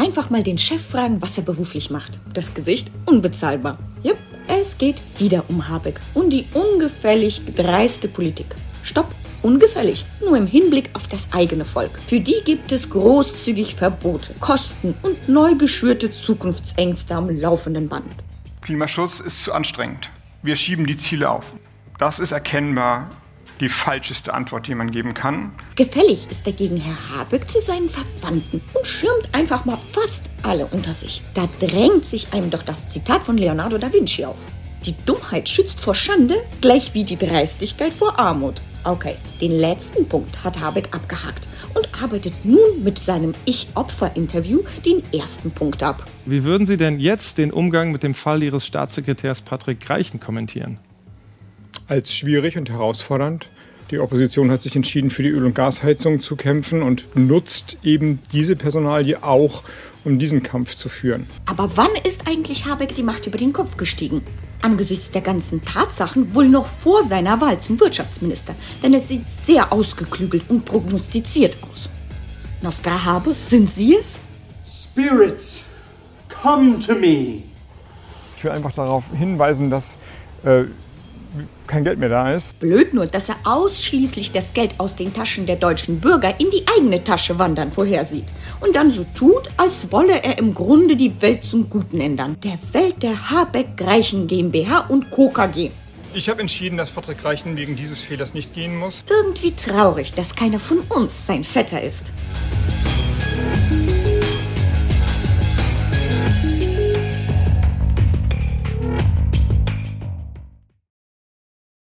einfach mal den Chef fragen, was er beruflich macht. Das Gesicht unbezahlbar. Jupp, es geht wieder um Habeck und die ungefällig dreiste Politik. Stopp, ungefällig, nur im Hinblick auf das eigene Volk. Für die gibt es großzügig Verbote, Kosten und neu geschürte Zukunftsängste am laufenden Band. Klimaschutz ist zu anstrengend. Wir schieben die Ziele auf. Das ist erkennbar die falscheste Antwort, die man geben kann. Gefällig ist dagegen Herr Habeck zu seinen Verwandten und schirmt einfach mal fast alle unter sich. Da drängt sich einem doch das Zitat von Leonardo da Vinci auf. Die Dummheit schützt vor Schande, gleich wie die Dreistigkeit vor Armut. Okay, den letzten Punkt hat Habeck abgehakt und arbeitet nun mit seinem Ich-Opfer-Interview den ersten Punkt ab. Wie würden Sie denn jetzt den Umgang mit dem Fall Ihres Staatssekretärs Patrick Greichen kommentieren? Als schwierig und herausfordernd. Die Opposition hat sich entschieden, für die Öl- und Gasheizung zu kämpfen und nutzt eben diese Personalie auch, um diesen Kampf zu führen. Aber wann ist eigentlich Habeck die Macht über den Kopf gestiegen? Angesichts der ganzen Tatsachen wohl noch vor seiner Wahl zum Wirtschaftsminister, denn es sieht sehr ausgeklügelt und prognostiziert aus. Nostradamus, sind Sie es? Spirits, come to me. Ich will einfach darauf hinweisen, dass äh, kein Geld mehr da ist. Blöd nur, dass er ausschließlich das Geld aus den Taschen der deutschen Bürger in die eigene Tasche wandern vorhersieht. Und dann so tut, als wolle er im Grunde die Welt zum Guten ändern. Der Welt der Habeck-Greichen GmbH und Co. KG. Ich habe entschieden, dass Patrick Reichen wegen dieses Fehlers nicht gehen muss. Irgendwie traurig, dass keiner von uns sein Vetter ist.